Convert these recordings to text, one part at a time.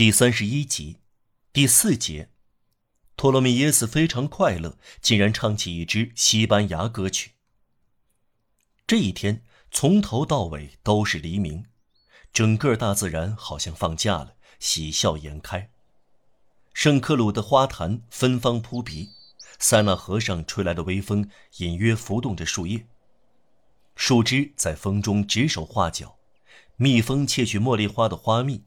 第三十一集，第四节，托罗米耶斯非常快乐，竟然唱起一支西班牙歌曲。这一天从头到尾都是黎明，整个大自然好像放假了，喜笑颜开。圣克鲁的花坛芬芳扑鼻，塞纳河上吹来的微风隐约浮动着树叶，树枝在风中指手画脚，蜜蜂窃取茉莉花的花蜜，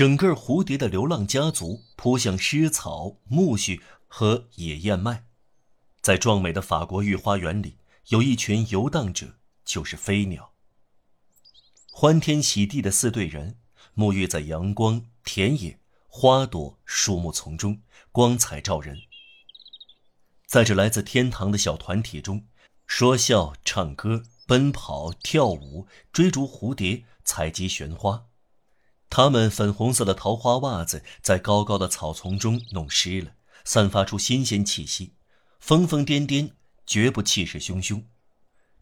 整个蝴蝶的流浪家族扑向湿草、苜蓿和野燕麦。在壮美的法国御花园里，有一群游荡者，就是飞鸟。欢天喜地的四队人沐浴在阳光、田野。花朵、树木丛中，光彩照人。在这来自天堂的小团体中，说笑、唱歌、奔跑、跳舞、追逐蝴蝶、采集玄花。他们粉红色的桃花袜子在高高的草丛中弄湿了，散发出新鲜气息，疯疯癫癫，绝不气势汹汹。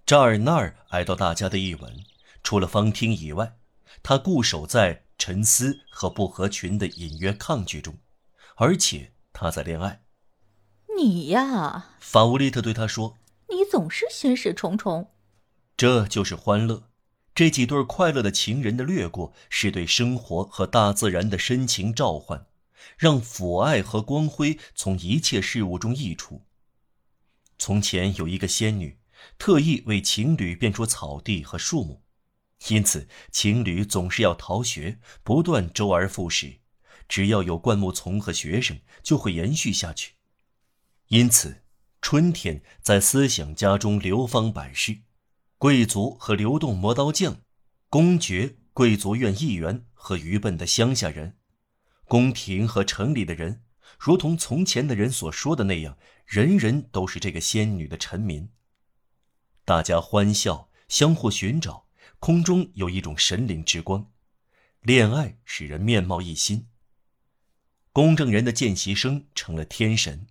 这儿那儿挨到大家的一吻，除了方汀以外，他固守在。沉思和不合群的隐约抗拒中，而且他在恋爱。你呀，法乌利特对他说：“你总是心事重重。”这就是欢乐。这几对快乐的情人的掠过，是对生活和大自然的深情召唤，让抚爱和光辉从一切事物中溢出。从前有一个仙女，特意为情侣变出草地和树木。因此，情侣总是要逃学，不断周而复始。只要有灌木丛和学生，就会延续下去。因此，春天在思想家中流芳百世。贵族和流动磨刀匠，公爵、贵族院议员和愚笨的乡下人，宫廷和城里的人，如同从前的人所说的那样，人人都是这个仙女的臣民。大家欢笑，相互寻找。空中有一种神灵之光，恋爱使人面貌一新。公证人的见习生成了天神，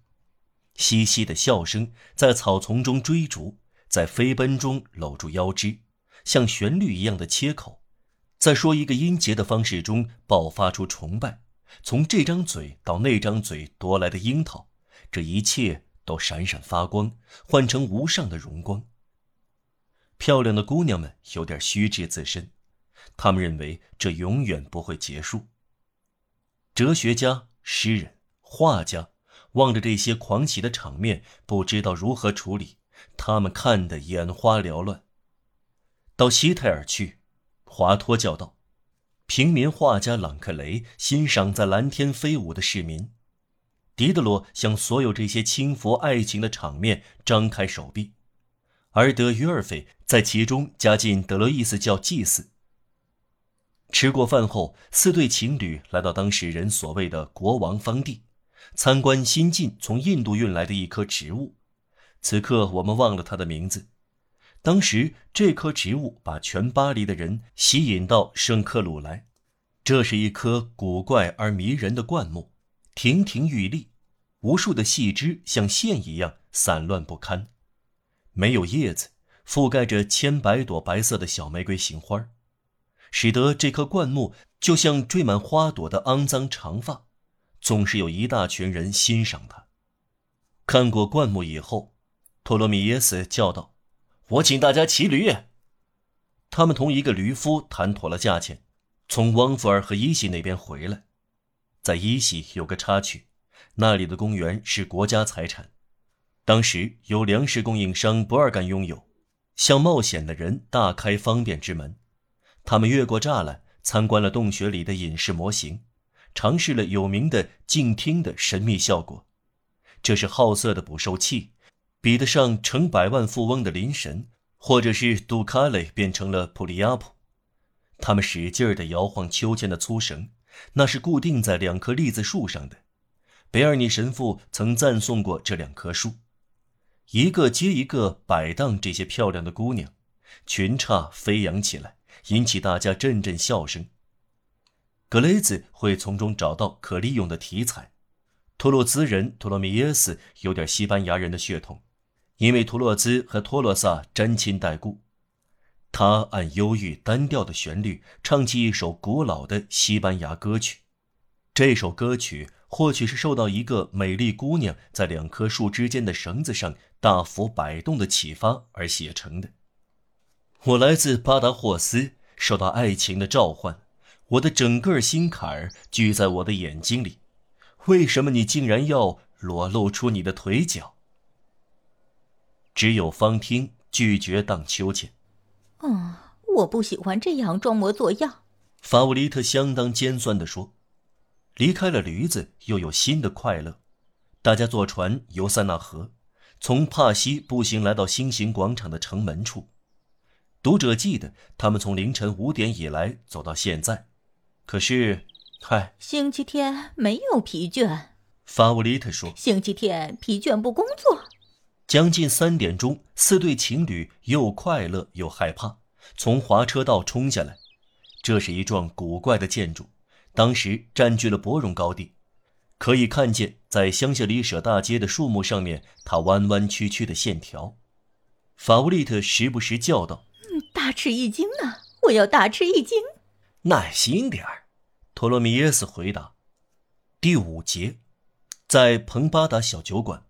嘻嘻的笑声在草丛中追逐，在飞奔中搂住腰肢，像旋律一样的切口，在说一个音节的方式中爆发出崇拜。从这张嘴到那张嘴夺来的樱桃，这一切都闪闪发光，换成无上的荣光。漂亮的姑娘们有点虚掷自身，他们认为这永远不会结束。哲学家、诗人、画家望着这些狂喜的场面，不知道如何处理，他们看得眼花缭乱。到西泰尔去，华托叫道：“平民画家朗克雷欣赏在蓝天飞舞的市民。”狄德罗向所有这些轻浮爱情的场面张开手臂。而德约尔斐在其中加进德罗伊斯教祭祀。吃过饭后，四对情侣来到当事人所谓的国王方地，参观新近从印度运来的一棵植物。此刻我们忘了它的名字。当时这棵植物把全巴黎的人吸引到圣克鲁来。这是一棵古怪而迷人的灌木，亭亭玉立，无数的细枝像线一样散乱不堪。没有叶子，覆盖着千百朵白色的小玫瑰形花，使得这棵灌木就像缀满花朵的肮脏长发。总是有一大群人欣赏它。看过灌木以后，托罗米耶斯叫道：“我请大家骑驴。”他们同一个驴夫谈妥了价钱，从汪福尔和伊西那边回来。在伊西有个插曲，那里的公园是国家财产。当时有粮食供应商不二敢拥有，向冒险的人大开方便之门。他们越过栅栏，参观了洞穴里的隐士模型，尝试了有名的静听的神秘效果。这是好色的捕兽器，比得上成百万富翁的林神，或者是杜卡雷变成了普利亚普。他们使劲儿地摇晃秋千的粗绳，那是固定在两棵栗子树上的。贝尔尼神父曾赞颂过这两棵树。一个接一个摆荡这些漂亮的姑娘，群岔飞扬起来，引起大家阵阵笑声。格雷兹会从中找到可利用的题材。托洛兹人托洛米耶斯有点西班牙人的血统，因为托洛兹和托洛萨沾亲带故。他按忧郁单调的旋律唱起一首古老的西班牙歌曲。这首歌曲或许是受到一个美丽姑娘在两棵树之间的绳子上大幅摆动的启发而写成的。我来自巴达霍斯，受到爱情的召唤，我的整个心坎儿聚在我的眼睛里。为什么你竟然要裸露出你的腿脚？只有方汀拒绝荡秋千。嗯，我不喜欢这样装模作样。法乌利特相当尖酸地说：“离开了驴子，又有新的快乐。大家坐船游塞纳河，从帕西步行来到星形广场的城门处。读者记得，他们从凌晨五点以来走到现在。可是，嗨，星期天没有疲倦。”法乌利特说：“星期天疲倦不工作。”将近三点钟，四对情侣又快乐又害怕，从滑车道冲下来。这是一幢古怪的建筑，当时占据了博荣高地，可以看见在香榭丽舍大街的树木上面，它弯弯曲曲的线条。法乌利特时不时叫道：“大吃一惊呢！我要大吃一惊。”耐心点儿，托罗米耶斯回答。第五节，在彭巴达小酒馆。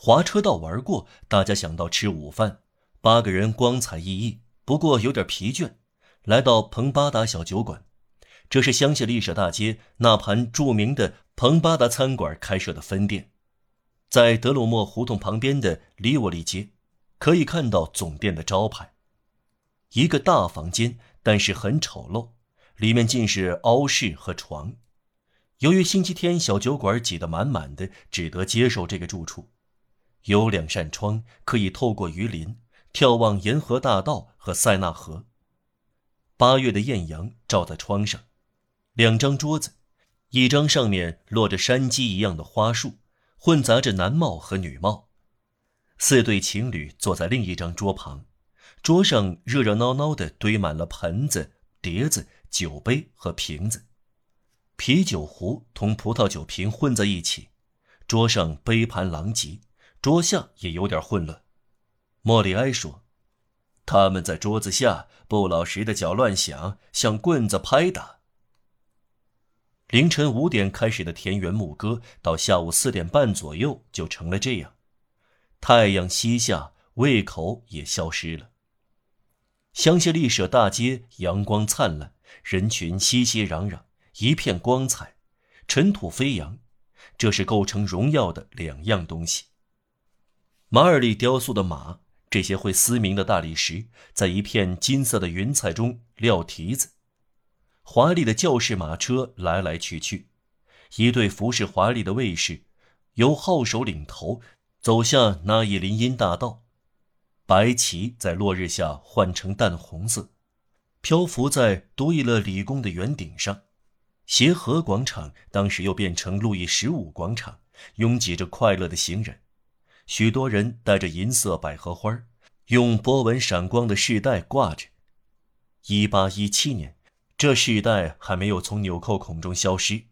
滑车道玩过，大家想到吃午饭。八个人光彩熠熠，不过有点疲倦。来到彭巴达小酒馆，这是香榭丽舍大街那盘著名的彭巴达餐馆开设的分店，在德鲁莫胡同旁边的里沃利街，可以看到总店的招牌。一个大房间，但是很丑陋，里面尽是凹室和床。由于星期天小酒馆挤得满满的，只得接受这个住处。有两扇窗，可以透过鱼鳞眺望沿河大道和塞纳河。八月的艳阳照在窗上，两张桌子，一张上面落着山鸡一样的花束，混杂着男帽和女帽。四对情侣坐在另一张桌旁，桌上热热闹闹的堆满了盆子、碟子、酒杯和瓶子，啤酒壶同葡萄酒瓶混在一起，桌上杯盘狼藉。桌下也有点混乱，莫里埃说：“他们在桌子下不老实的脚乱响，像棍子拍打。”凌晨五点开始的田园牧歌，到下午四点半左右就成了这样。太阳西下，胃口也消失了。香榭丽舍大街阳光灿烂，人群熙熙攘攘，一片光彩，尘土飞扬，这是构成荣耀的两样东西。马尔利雕塑的马，这些会嘶鸣的大理石，在一片金色的云彩中撂蹄子。华丽的教士马车来来去去，一队服饰华丽的卫士，由号手领头走向那伊林荫大道。白旗在落日下换成淡红色，漂浮在多伊勒理工的圆顶上。协和广场当时又变成路易十五广场，拥挤着快乐的行人。许多人带着银色百合花，用波纹闪光的饰带挂着。一八一七年，这饰带还没有从纽扣孔中消失。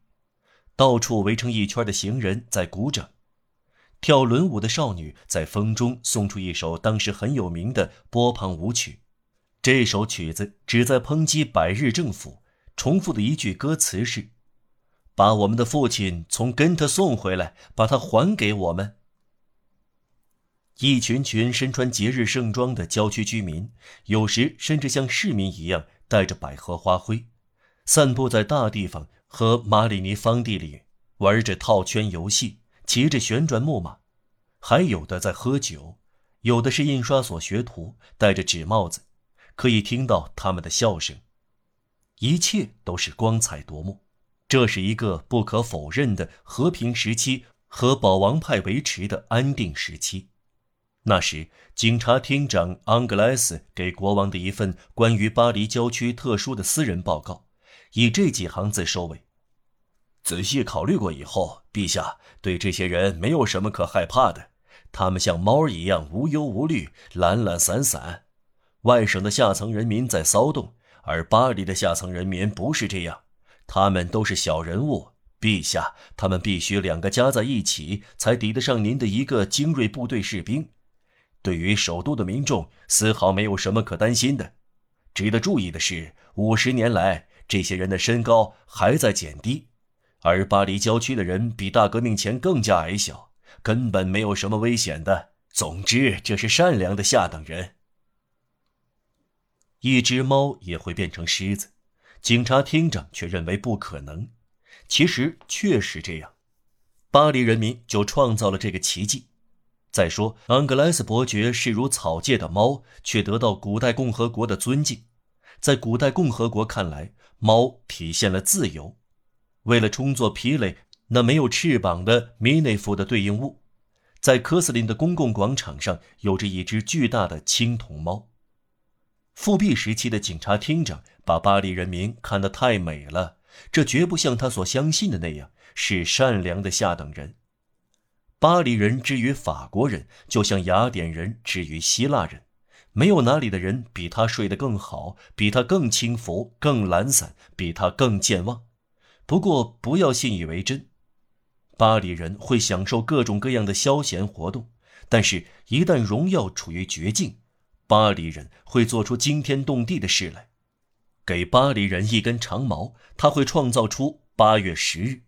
到处围成一圈的行人在鼓掌，跳轮舞的少女在风中送出一首当时很有名的波旁舞曲。这首曲子旨在抨击百日政府。重复的一句歌词是：“把我们的父亲从根特送回来，把他还给我们。”一群群身穿节日盛装的郊区居民，有时甚至像市民一样带着百合花灰，散步在大地方和马里尼方地里，玩着套圈游戏，骑着旋转木马，还有的在喝酒，有的是印刷所学徒，戴着纸帽子，可以听到他们的笑声。一切都是光彩夺目，这是一个不可否认的和平时期和保王派维持的安定时期。那时，警察厅长昂格莱斯给国王的一份关于巴黎郊区特殊的私人报告，以这几行字收尾：“仔细考虑过以后，陛下对这些人没有什么可害怕的。他们像猫一样无忧无虑、懒懒散散。外省的下层人民在骚动，而巴黎的下层人民不是这样。他们都是小人物，陛下，他们必须两个加在一起才抵得上您的一个精锐部队士兵。”对于首都的民众，丝毫没有什么可担心的。值得注意的是，五十年来，这些人的身高还在减低，而巴黎郊区的人比大革命前更加矮小，根本没有什么危险的。总之，这是善良的下等人。一只猫也会变成狮子，警察厅长却认为不可能。其实确实这样，巴黎人民就创造了这个奇迹。再说，安格莱斯伯爵视如草芥的猫，却得到古代共和国的尊敬。在古代共和国看来，猫体现了自由。为了充作皮蕾那没有翅膀的米内夫的对应物，在科斯林的公共广场上有着一只巨大的青铜猫。复辟时期的警察厅长把巴黎人民看得太美了，这绝不像他所相信的那样是善良的下等人。巴黎人之于法国人，就像雅典人之于希腊人。没有哪里的人比他睡得更好，比他更轻浮、更懒散，比他更健忘。不过不要信以为真。巴黎人会享受各种各样的消闲活动，但是，一旦荣耀处于绝境，巴黎人会做出惊天动地的事来。给巴黎人一根长矛，他会创造出八月十日；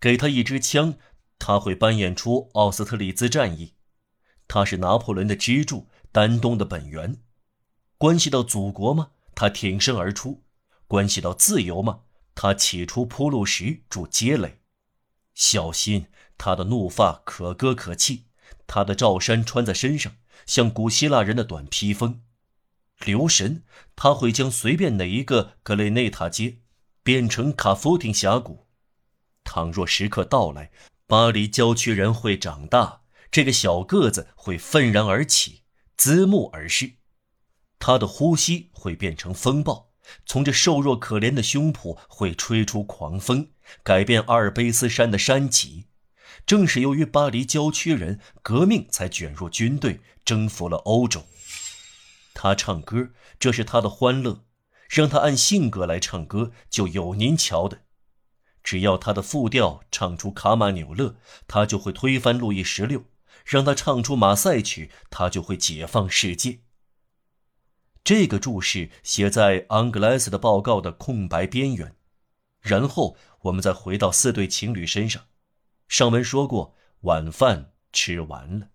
给他一支枪，他会扮演出奥斯特里兹战役。他是拿破仑的支柱。丹东的本源，关系到祖国吗？他挺身而出。关系到自由吗？他起初铺路石，筑街垒。小心，他的怒发可歌可泣，他的罩衫穿在身上像古希腊人的短披风。留神，他会将随便哪一个格雷内塔街变成卡夫廷峡谷。倘若时刻到来，巴黎郊区人会长大，这个小个子会愤然而起。自目而视，他的呼吸会变成风暴，从这瘦弱可怜的胸脯会吹出狂风，改变阿尔卑斯山的山脊。正是由于巴黎郊区人革命，才卷入军队，征服了欧洲。他唱歌，这是他的欢乐，让他按性格来唱歌，就有您瞧的。只要他的复调唱出卡马纽勒，他就会推翻路易十六。让他唱出马赛曲，他就会解放世界。这个注释写在昂格莱斯的报告的空白边缘，然后我们再回到四对情侣身上。上文说过，晚饭吃完了。